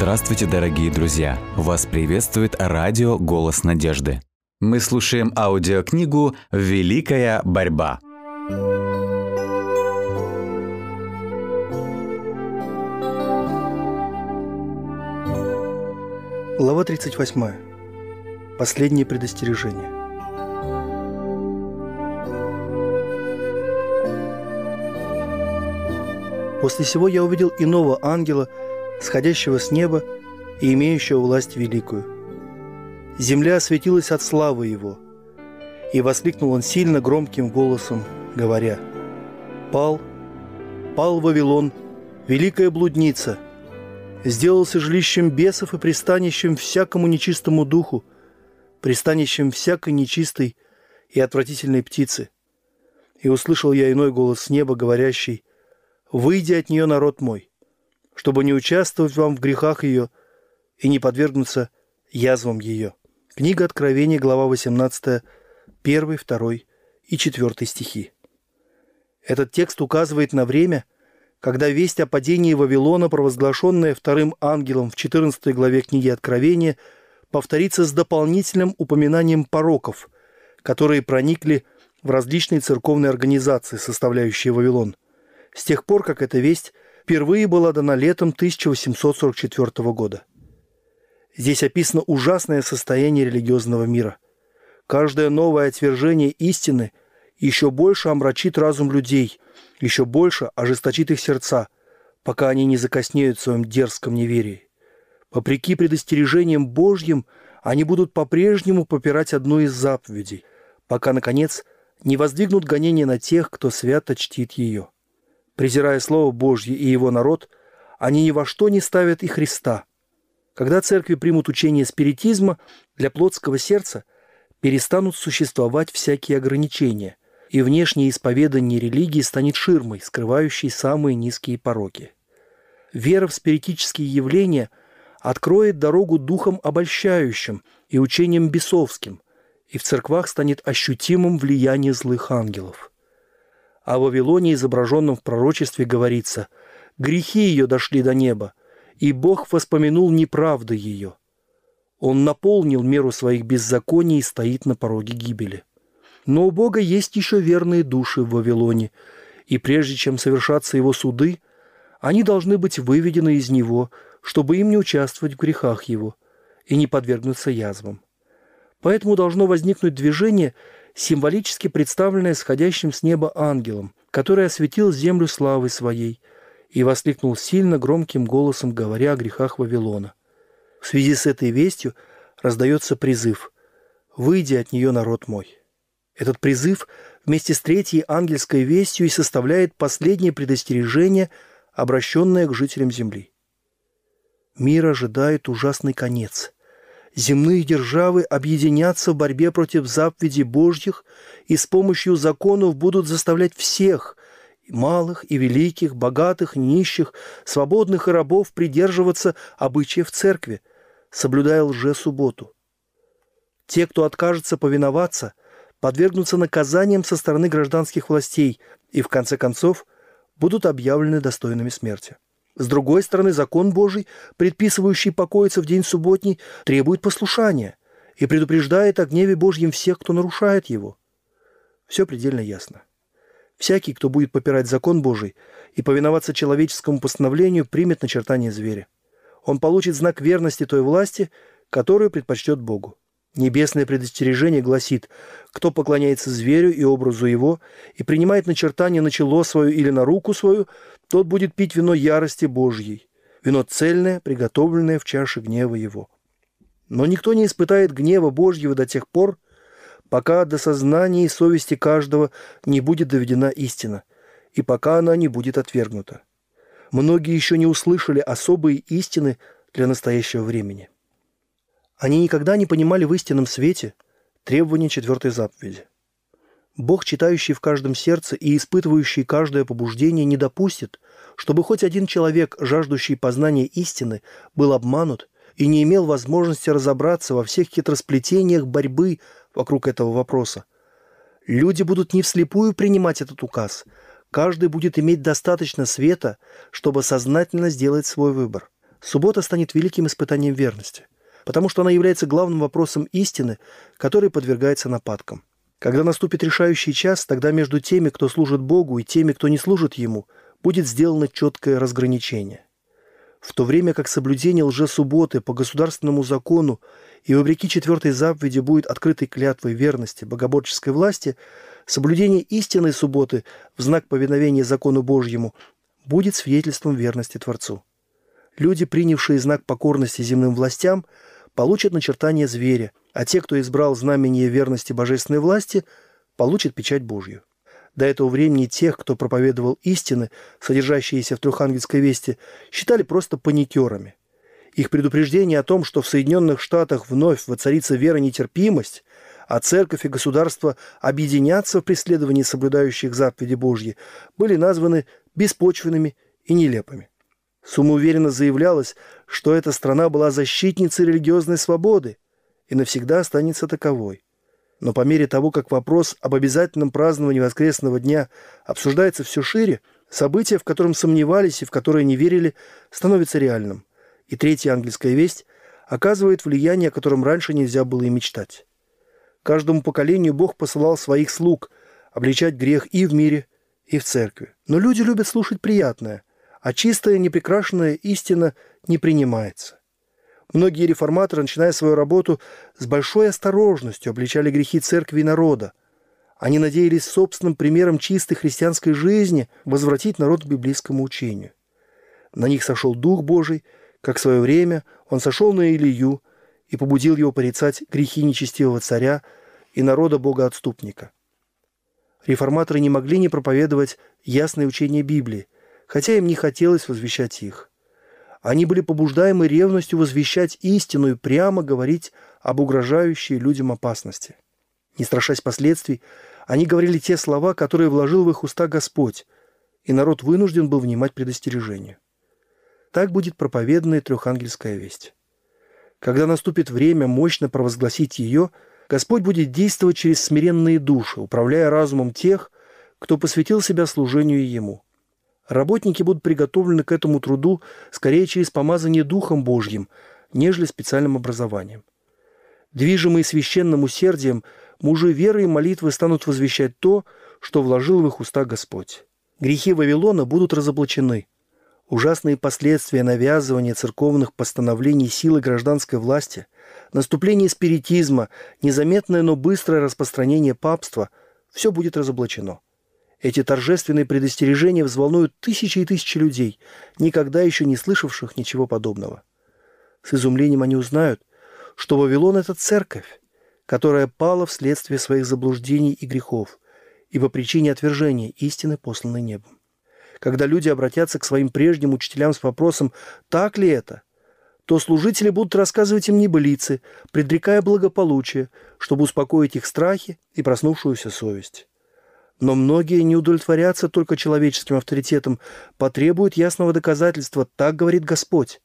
Здравствуйте, дорогие друзья! Вас приветствует радио «Голос надежды». Мы слушаем аудиокнигу «Великая борьба». Глава 38. Последнее предостережение. После всего я увидел иного ангела, сходящего с неба и имеющего власть великую. Земля осветилась от славы его, и воскликнул он сильно громким голосом, говоря, «Пал, пал Вавилон, великая блудница, сделался жилищем бесов и пристанищем всякому нечистому духу, пристанищем всякой нечистой и отвратительной птицы. И услышал я иной голос с неба, говорящий, «Выйди от нее, народ мой, чтобы не участвовать вам в грехах ее и не подвергнуться язвам ее». Книга Откровения, глава 18, 1, 2 и 4 стихи. Этот текст указывает на время, когда весть о падении Вавилона, провозглашенная вторым ангелом в 14 главе книги Откровения, повторится с дополнительным упоминанием пороков, которые проникли в различные церковные организации, составляющие Вавилон, с тех пор, как эта весть впервые была дана летом 1844 года. Здесь описано ужасное состояние религиозного мира. Каждое новое отвержение истины еще больше омрачит разум людей, еще больше ожесточит их сердца, пока они не закоснеют в своем дерзком неверии. Вопреки предостережениям Божьим, они будут по-прежнему попирать одну из заповедей, пока, наконец, не воздвигнут гонения на тех, кто свято чтит ее. Презирая Слово Божье и его народ, они ни во что не ставят и Христа. Когда церкви примут учение спиритизма, для плотского сердца перестанут существовать всякие ограничения, и внешнее исповедание религии станет ширмой, скрывающей самые низкие пороки. Вера в спиритические явления откроет дорогу духом обольщающим и учением бесовским, и в церквах станет ощутимым влияние злых ангелов. О Вавилоне, изображенном в пророчестве, говорится «Грехи ее дошли до неба, и Бог воспомянул неправды ее. Он наполнил меру своих беззаконий и стоит на пороге гибели». Но у Бога есть еще верные души в Вавилоне, и прежде чем совершаться его суды, они должны быть выведены из него, чтобы им не участвовать в грехах его и не подвергнуться язвам. Поэтому должно возникнуть движение, символически представленное сходящим с неба ангелом, который осветил землю славой своей и воскликнул сильно громким голосом, говоря о грехах Вавилона. В связи с этой вестью раздается призыв «Выйди от нее, народ мой». Этот призыв вместе с третьей ангельской вестью и составляет последнее предостережение, обращенное к жителям Земли. Мир ожидает ужасный конец. Земные державы объединятся в борьбе против заповедей Божьих и с помощью законов будут заставлять всех, малых и великих, богатых, нищих, свободных и рабов придерживаться обычаев церкви, соблюдая лже-субботу. Те, кто откажется повиноваться – подвергнутся наказаниям со стороны гражданских властей и, в конце концов, будут объявлены достойными смерти. С другой стороны, закон Божий, предписывающий покоиться в день субботний, требует послушания и предупреждает о гневе Божьем всех, кто нарушает его. Все предельно ясно. Всякий, кто будет попирать закон Божий и повиноваться человеческому постановлению, примет начертание зверя. Он получит знак верности той власти, которую предпочтет Богу. Небесное предостережение гласит, кто поклоняется зверю и образу его и принимает начертание на чело свое или на руку свою, тот будет пить вино ярости Божьей, вино цельное, приготовленное в чаше гнева его. Но никто не испытает гнева Божьего до тех пор, пока до сознания и совести каждого не будет доведена истина, и пока она не будет отвергнута. Многие еще не услышали особые истины для настоящего времени. Они никогда не понимали в истинном свете требования четвертой заповеди. Бог, читающий в каждом сердце и испытывающий каждое побуждение, не допустит, чтобы хоть один человек, жаждущий познания истины, был обманут и не имел возможности разобраться во всех хитросплетениях борьбы вокруг этого вопроса. Люди будут не вслепую принимать этот указ. Каждый будет иметь достаточно света, чтобы сознательно сделать свой выбор. Суббота станет великим испытанием верности, потому что она является главным вопросом истины, который подвергается нападкам. Когда наступит решающий час, тогда между теми, кто служит Богу, и теми, кто не служит Ему, будет сделано четкое разграничение. В то время как соблюдение лжесубботы по государственному закону и вопреки четвертой заповеди будет открытой клятвой верности богоборческой власти, соблюдение истинной субботы в знак повиновения закону Божьему будет свидетельством верности Творцу. Люди, принявшие знак покорности земным властям, получат начертание зверя, а те, кто избрал знамение верности божественной власти, получат печать Божью. До этого времени тех, кто проповедовал истины, содержащиеся в трехангельской вести, считали просто паникерами. Их предупреждение о том, что в Соединенных Штатах вновь воцарится вера нетерпимость, а церковь и государство объединятся в преследовании соблюдающих заповеди Божьи, были названы беспочвенными и нелепыми. Самоуверенно заявлялось, что эта страна была защитницей религиозной свободы и навсегда останется таковой. Но по мере того, как вопрос об обязательном праздновании воскресного дня обсуждается все шире, событие, в котором сомневались и в которое не верили, становится реальным. И третья английская весть оказывает влияние, о котором раньше нельзя было и мечтать. Каждому поколению Бог посылал своих слуг обличать грех и в мире, и в церкви. Но люди любят слушать приятное, а чистая, непрекрашенная истина не принимается. Многие реформаторы, начиная свою работу, с большой осторожностью обличали грехи церкви и народа. Они надеялись собственным примером чистой христианской жизни возвратить народ к библейскому учению. На них сошел Дух Божий, как в свое время он сошел на Илью и побудил его порицать грехи нечестивого царя и народа Бога-отступника. Реформаторы не могли не проповедовать ясное учение Библии, хотя им не хотелось возвещать их. Они были побуждаемы ревностью возвещать истину и прямо говорить об угрожающей людям опасности. Не страшась последствий, они говорили те слова, которые вложил в их уста Господь, и народ вынужден был внимать предостережению. Так будет проповедана трехангельская весть. Когда наступит время мощно провозгласить ее, Господь будет действовать через смиренные души, управляя разумом тех, кто посвятил себя служению Ему – Работники будут приготовлены к этому труду скорее через помазание Духом Божьим, нежели специальным образованием. Движимые священным усердием, мужи веры и молитвы станут возвещать то, что вложил в их уста Господь. Грехи Вавилона будут разоблачены. Ужасные последствия навязывания церковных постановлений силы гражданской власти, наступление спиритизма, незаметное, но быстрое распространение папства – все будет разоблачено – эти торжественные предостережения взволнуют тысячи и тысячи людей, никогда еще не слышавших ничего подобного. С изумлением они узнают, что Вавилон – это церковь, которая пала вследствие своих заблуждений и грехов и по причине отвержения истины, посланной небом. Когда люди обратятся к своим прежним учителям с вопросом «так ли это?», то служители будут рассказывать им небылицы, предрекая благополучие, чтобы успокоить их страхи и проснувшуюся совесть. Но многие не удовлетворятся только человеческим авторитетом, потребуют ясного доказательства, так говорит Господь.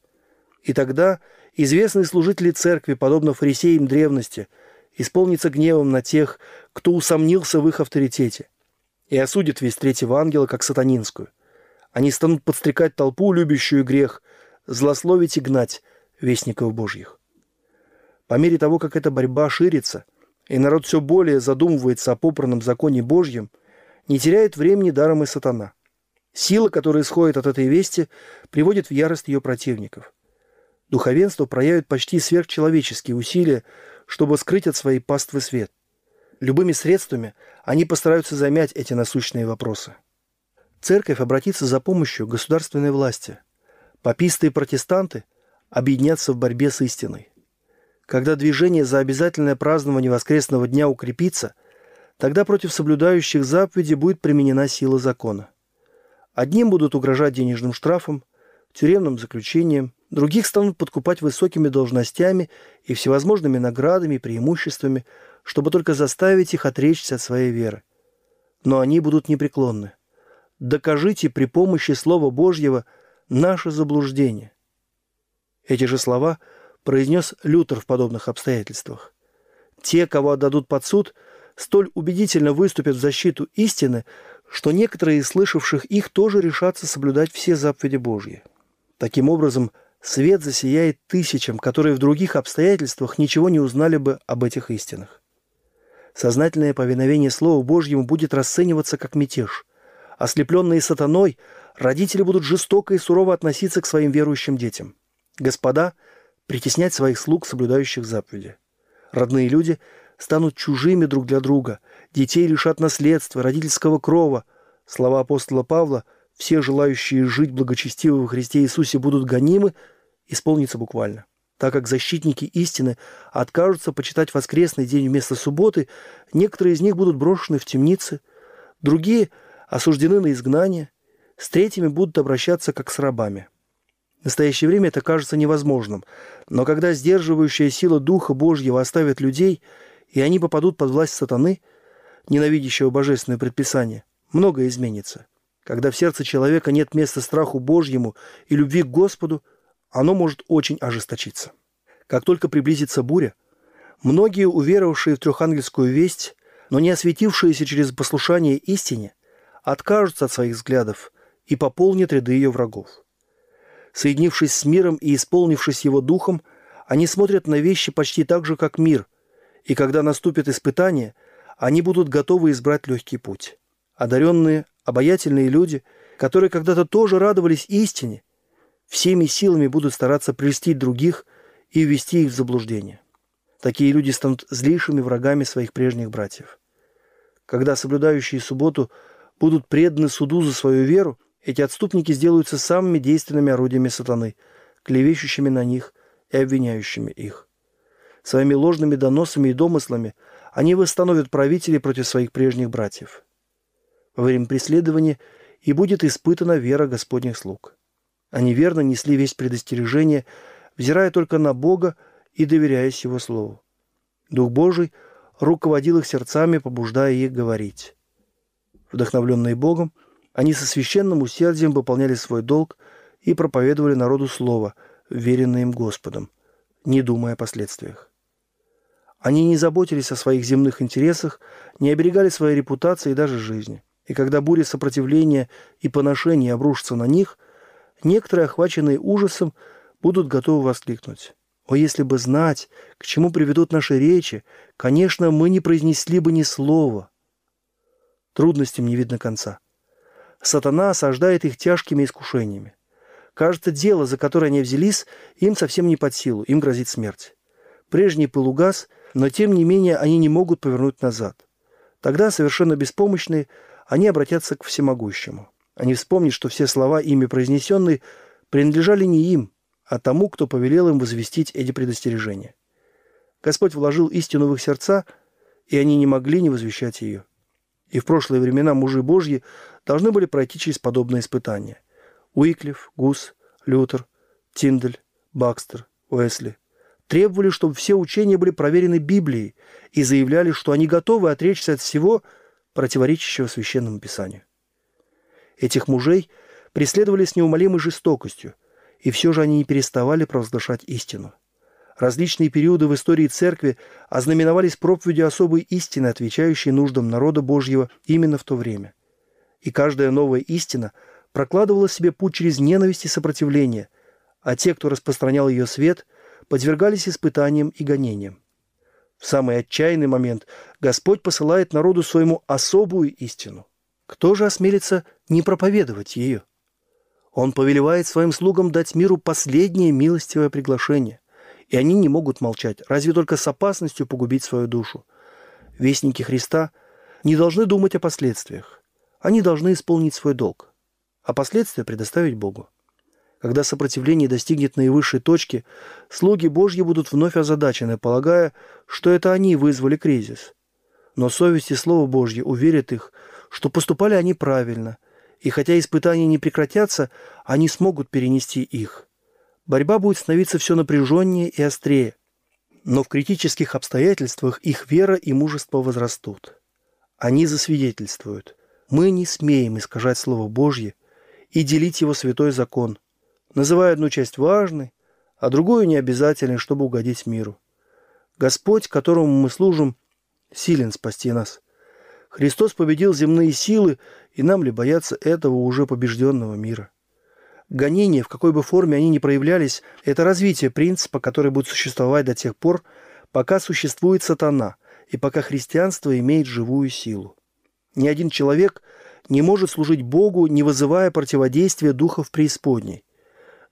И тогда известные служители церкви, подобно фарисеям древности, исполнится гневом на тех, кто усомнился в их авторитете, и осудит весь третьего ангела как сатанинскую. Они станут подстрекать толпу, любящую грех, злословить и гнать вестников Божьих. По мере того, как эта борьба ширится, и народ все более задумывается о попранном законе Божьем – не теряет времени даром и сатана. Сила, которая исходит от этой вести, приводит в ярость ее противников. Духовенство проявит почти сверхчеловеческие усилия, чтобы скрыть от своей паствы свет. Любыми средствами они постараются замять эти насущные вопросы. Церковь обратится за помощью государственной власти. Паписты и протестанты объединятся в борьбе с истиной. Когда движение за обязательное празднование воскресного дня укрепится – Тогда против соблюдающих заповеди будет применена сила закона. Одним будут угрожать денежным штрафом, тюремным заключением, других станут подкупать высокими должностями и всевозможными наградами и преимуществами, чтобы только заставить их отречься от своей веры. Но они будут непреклонны. Докажите при помощи Слова Божьего наше заблуждение. Эти же слова произнес Лютер в подобных обстоятельствах. Те, кого отдадут под суд – столь убедительно выступят в защиту истины, что некоторые из слышавших их тоже решатся соблюдать все заповеди Божьи. Таким образом, свет засияет тысячам, которые в других обстоятельствах ничего не узнали бы об этих истинах. Сознательное повиновение Слову Божьему будет расцениваться как мятеж. Ослепленные сатаной, родители будут жестоко и сурово относиться к своим верующим детям. Господа – притеснять своих слуг, соблюдающих заповеди. Родные люди станут чужими друг для друга, детей лишат наследства, родительского крова. Слова апостола Павла «все желающие жить благочестиво во Христе Иисусе будут гонимы» исполнится буквально – так как защитники истины откажутся почитать воскресный день вместо субботы, некоторые из них будут брошены в темницы, другие осуждены на изгнание, с третьими будут обращаться как с рабами. В настоящее время это кажется невозможным, но когда сдерживающая сила Духа Божьего оставит людей, и они попадут под власть сатаны, ненавидящего божественное предписание, многое изменится. Когда в сердце человека нет места страху Божьему и любви к Господу – оно может очень ожесточиться. Как только приблизится буря, многие, уверовавшие в трехангельскую весть, но не осветившиеся через послушание истине, откажутся от своих взглядов и пополнят ряды ее врагов. Соединившись с миром и исполнившись его духом, они смотрят на вещи почти так же, как мир, и когда наступит испытание, они будут готовы избрать легкий путь. Одаренные, обаятельные люди, которые когда-то тоже радовались истине, всеми силами будут стараться прельстить других и ввести их в заблуждение. Такие люди станут злейшими врагами своих прежних братьев. Когда соблюдающие субботу будут преданы суду за свою веру, эти отступники сделаются самыми действенными орудиями сатаны, клевещущими на них и обвиняющими их. Своими ложными доносами и домыслами они восстановят правителей против своих прежних братьев. Во время преследования и будет испытана вера Господних слуг. Они верно несли весь предостережение, взирая только на Бога и доверяясь Его Слову. Дух Божий руководил их сердцами, побуждая их говорить. Вдохновленные Богом, они со священным усердием выполняли свой долг и проповедовали народу Слово, веренное им Господом, не думая о последствиях. Они не заботились о своих земных интересах, не оберегали своей репутации и даже жизни. И когда буря сопротивления и поношения обрушатся на них – некоторые, охваченные ужасом, будут готовы воскликнуть. «О, если бы знать, к чему приведут наши речи, конечно, мы не произнесли бы ни слова». Трудностям не видно конца. Сатана осаждает их тяжкими искушениями. Кажется, дело, за которое они взялись, им совсем не под силу, им грозит смерть. Прежний пыл угас, но тем не менее они не могут повернуть назад. Тогда, совершенно беспомощные, они обратятся к всемогущему – они вспомнят, что все слова, ими произнесенные, принадлежали не им, а тому, кто повелел им возвестить эти предостережения. Господь вложил истину в их сердца, и они не могли не возвещать ее. И в прошлые времена мужи Божьи должны были пройти через подобные испытания. Уиклиф, Гус, Лютер, Тиндель, Бакстер, Уэсли требовали, чтобы все учения были проверены Библией и заявляли, что они готовы отречься от всего, противоречащего Священному Писанию. Этих мужей преследовали с неумолимой жестокостью, и все же они не переставали провозглашать истину. Различные периоды в истории церкви ознаменовались проповедью особой истины, отвечающей нуждам народа Божьего именно в то время. И каждая новая истина прокладывала себе путь через ненависть и сопротивление, а те, кто распространял ее свет, подвергались испытаниям и гонениям. В самый отчаянный момент Господь посылает народу своему особую истину – кто же осмелится не проповедовать ее? Он повелевает своим слугам дать миру последнее милостивое приглашение, и они не могут молчать, разве только с опасностью погубить свою душу. Вестники Христа не должны думать о последствиях. Они должны исполнить свой долг, а последствия предоставить Богу. Когда сопротивление достигнет наивысшей точки, слуги Божьи будут вновь озадачены, полагая, что это они вызвали кризис. Но совесть и Слово Божье уверят их, что поступали они правильно, и хотя испытания не прекратятся, они смогут перенести их. Борьба будет становиться все напряженнее и острее, но в критических обстоятельствах их вера и мужество возрастут. Они засвидетельствуют. Мы не смеем искажать Слово Божье и делить его святой закон, называя одну часть важной, а другую необязательной, чтобы угодить миру. Господь, которому мы служим, силен спасти нас – Христос победил земные силы, и нам ли бояться этого уже побежденного мира? Гонения, в какой бы форме они ни проявлялись, это развитие принципа, который будет существовать до тех пор, пока существует сатана и пока христианство имеет живую силу. Ни один человек не может служить Богу, не вызывая противодействия духов преисподней.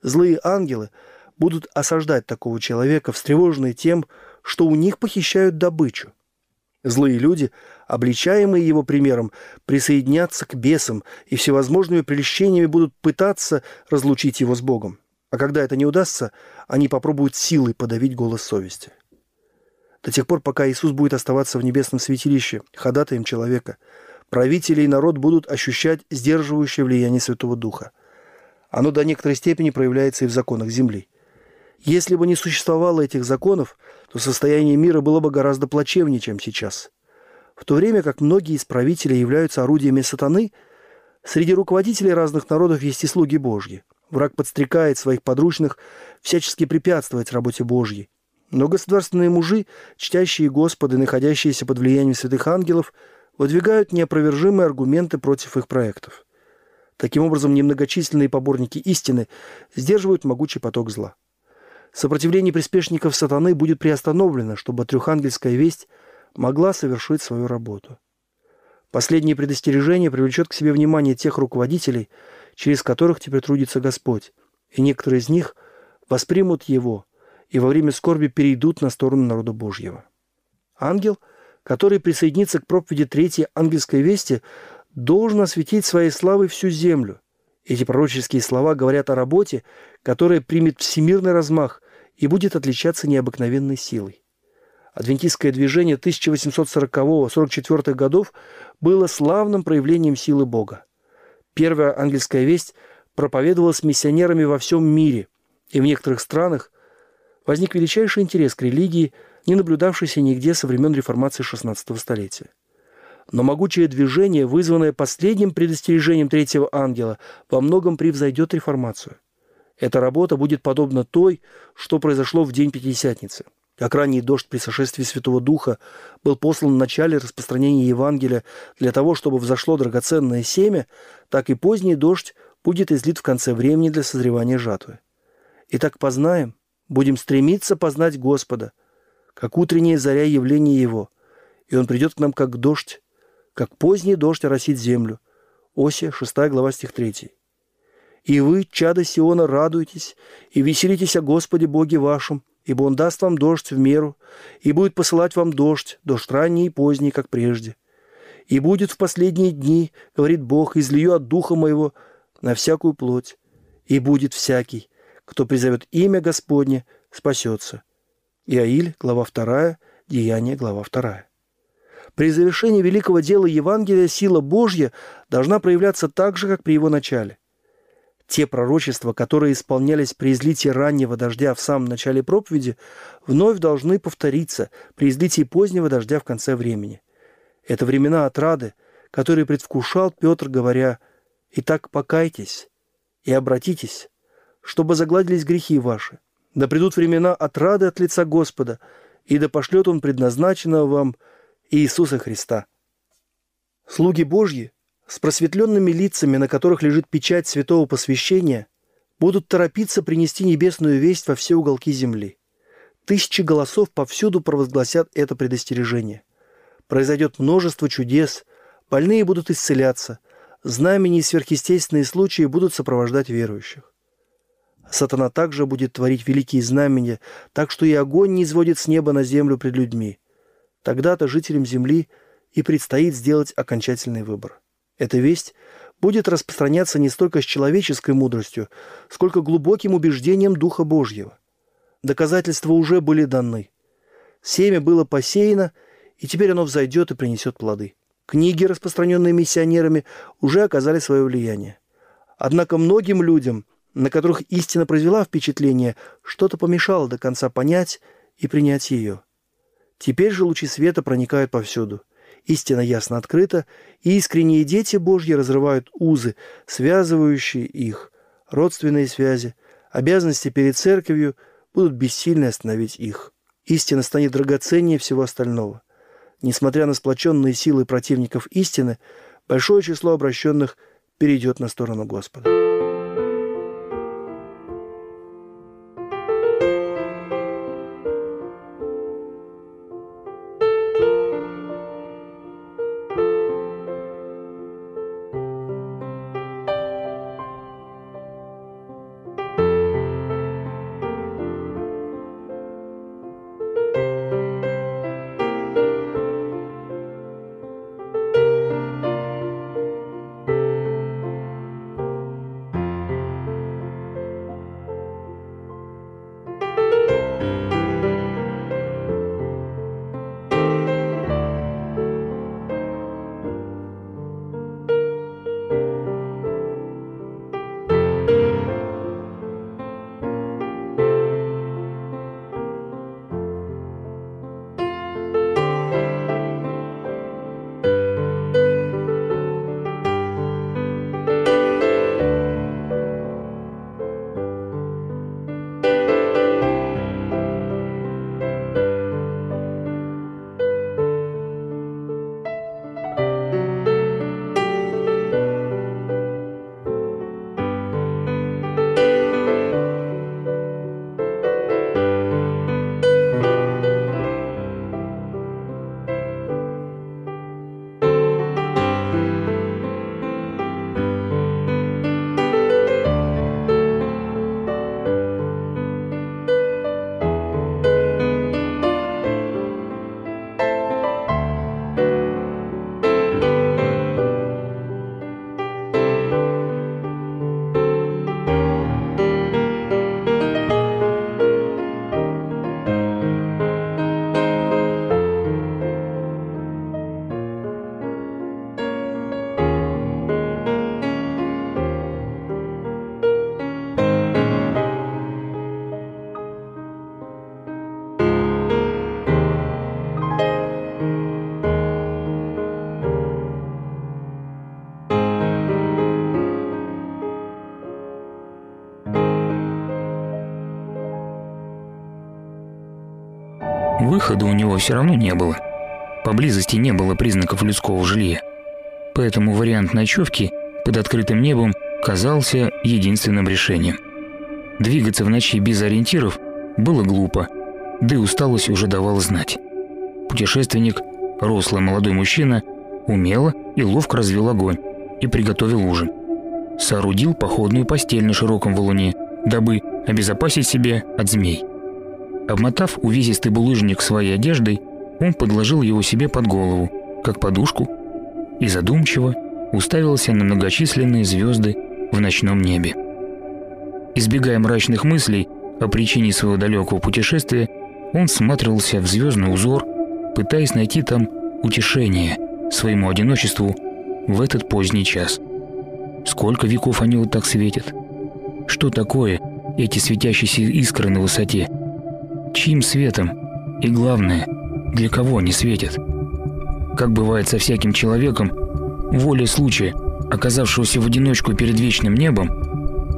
Злые ангелы будут осаждать такого человека, встревоженные тем, что у них похищают добычу. Злые люди, обличаемые его примером, присоединятся к бесам и всевозможными прельщениями будут пытаться разлучить его с Богом. А когда это не удастся, они попробуют силой подавить голос совести. До тех пор, пока Иисус будет оставаться в небесном святилище, ходатаем человека, правители и народ будут ощущать сдерживающее влияние Святого Духа. Оно до некоторой степени проявляется и в законах земли. Если бы не существовало этих законов, то состояние мира было бы гораздо плачевнее, чем сейчас. В то время как многие из правителей являются орудиями сатаны, среди руководителей разных народов есть и слуги Божьи. Враг подстрекает своих подручных всячески препятствовать работе Божьей. Но государственные мужи, чтящие Господа, находящиеся под влиянием святых ангелов, выдвигают неопровержимые аргументы против их проектов. Таким образом, немногочисленные поборники истины сдерживают могучий поток зла. Сопротивление приспешников сатаны будет приостановлено, чтобы трехангельская весть могла совершить свою работу. Последнее предостережение привлечет к себе внимание тех руководителей, через которых теперь трудится Господь, и некоторые из них воспримут его и во время скорби перейдут на сторону народа Божьего. Ангел, который присоединится к проповеди третьей ангельской вести, должен осветить своей славой всю землю. Эти пророческие слова говорят о работе, которая примет всемирный размах и будет отличаться необыкновенной силой. Адвентистское движение 1840-44 годов было славным проявлением силы Бога. Первая ангельская весть проповедовалась миссионерами во всем мире, и в некоторых странах возник величайший интерес к религии, не наблюдавшийся нигде со времен реформации XVI столетия. Но могучее движение, вызванное последним предостережением третьего ангела, во многом превзойдет реформацию. Эта работа будет подобна той, что произошло в день Пятидесятницы. Как ранний дождь при сошествии Святого Духа был послан в начале распространения Евангелия для того, чтобы взошло драгоценное семя, так и поздний дождь будет излит в конце времени для созревания жатвы. Итак, познаем, будем стремиться познать Господа, как утренняя заря явления Его, и Он придет к нам как дождь, как поздний дождь оросит землю. Осия, 6 глава, стих 3. И вы, чада Сиона, радуйтесь и веселитесь о Господе Боге вашем, ибо Он даст вам дождь в меру, и будет посылать вам дождь, дождь ранний и поздний, как прежде. И будет в последние дни, говорит Бог, излию от Духа Моего на всякую плоть, и будет всякий, кто призовет имя Господне, спасется. Иаиль, глава 2, Деяние, глава 2. При завершении великого дела Евангелия сила Божья должна проявляться так же, как при его начале. Те пророчества, которые исполнялись при излитии раннего дождя в самом начале проповеди, вновь должны повториться при излитии позднего дождя в конце времени. Это времена отрады, которые предвкушал Петр, говоря «Итак, покайтесь и обратитесь, чтобы загладились грехи ваши. Да придут времена отрады от лица Господа, и да пошлет Он предназначенного вам Иисуса Христа». Слуги Божьи с просветленными лицами, на которых лежит печать святого посвящения, будут торопиться принести небесную весть во все уголки земли. Тысячи голосов повсюду провозгласят это предостережение. Произойдет множество чудес, больные будут исцеляться, знамения и сверхъестественные случаи будут сопровождать верующих. Сатана также будет творить великие знамения, так что и огонь не изводит с неба на землю пред людьми. Тогда-то жителям земли и предстоит сделать окончательный выбор. Эта весть будет распространяться не столько с человеческой мудростью, сколько глубоким убеждением Духа Божьего. Доказательства уже были даны. Семя было посеяно, и теперь оно взойдет и принесет плоды. Книги, распространенные миссионерами, уже оказали свое влияние. Однако многим людям, на которых истина произвела впечатление, что-то помешало до конца понять и принять ее. Теперь же лучи света проникают повсюду – Истина ясно открыта, и искренние дети Божьи разрывают узы, связывающие их. Родственные связи, обязанности перед церковью будут бессильны остановить их. Истина станет драгоценнее всего остального. Несмотря на сплоченные силы противников истины, большое число обращенных перейдет на сторону Господа. Выхода у него все равно не было. Поблизости не было признаков людского жилья. Поэтому вариант ночевки под открытым небом казался единственным решением. Двигаться в ночи без ориентиров было глупо, да и усталость уже давала знать. Путешественник, рослый молодой мужчина, умело и ловко развел огонь и приготовил ужин. Соорудил походную постель на широком валуне, дабы обезопасить себя от змей. Обмотав увесистый булыжник своей одеждой, он подложил его себе под голову, как подушку, и задумчиво уставился на многочисленные звезды в ночном небе. Избегая мрачных мыслей о причине своего далекого путешествия, он всматривался в звездный узор, пытаясь найти там утешение своему одиночеству в этот поздний час. Сколько веков они вот так светят? Что такое эти светящиеся искры на высоте? Чьим светом? И главное, для кого они светят? Как бывает со всяким человеком, волей случая, оказавшегося в одиночку перед вечным небом,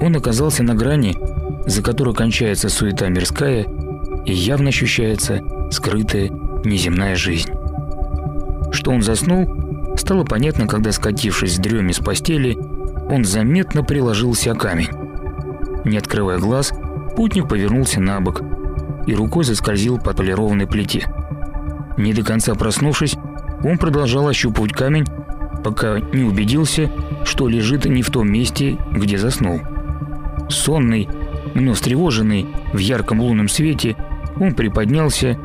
он оказался на грани, за которой кончается суета мирская и явно ощущается скрытая неземная жизнь. Что он заснул, стало понятно, когда, скатившись в дреме с постели, он заметно приложился о камень. Не открывая глаз, путник повернулся на бок и рукой заскользил по полированной плите. Не до конца проснувшись, он продолжал ощупывать камень, пока не убедился, что лежит не в том месте, где заснул. Сонный, но встревоженный в ярком лунном свете, он приподнялся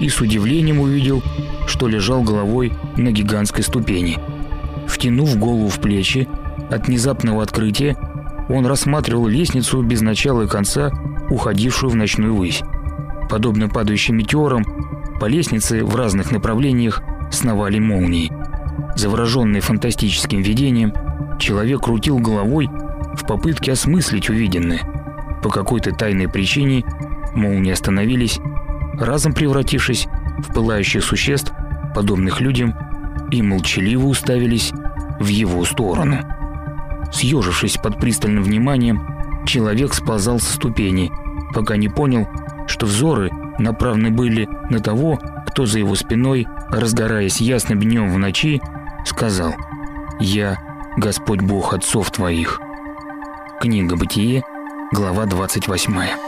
и с удивлением увидел, что лежал головой на гигантской ступени. Втянув голову в плечи, от внезапного открытия он рассматривал лестницу без начала и конца, уходившую в ночную высь. Подобно падающим метеорам, по лестнице в разных направлениях сновали молнии. Завороженный фантастическим видением, человек крутил головой в попытке осмыслить увиденное. По какой-то тайной причине молнии остановились, разом превратившись в пылающих существ, подобных людям, и молчаливо уставились в его сторону. Съежившись под пристальным вниманием, человек сползал со ступени, пока не понял, что взоры направлены были на того, кто за его спиной, разгораясь ясным днем в ночи, сказал «Я Господь Бог отцов твоих». Книга Бытие, глава 28.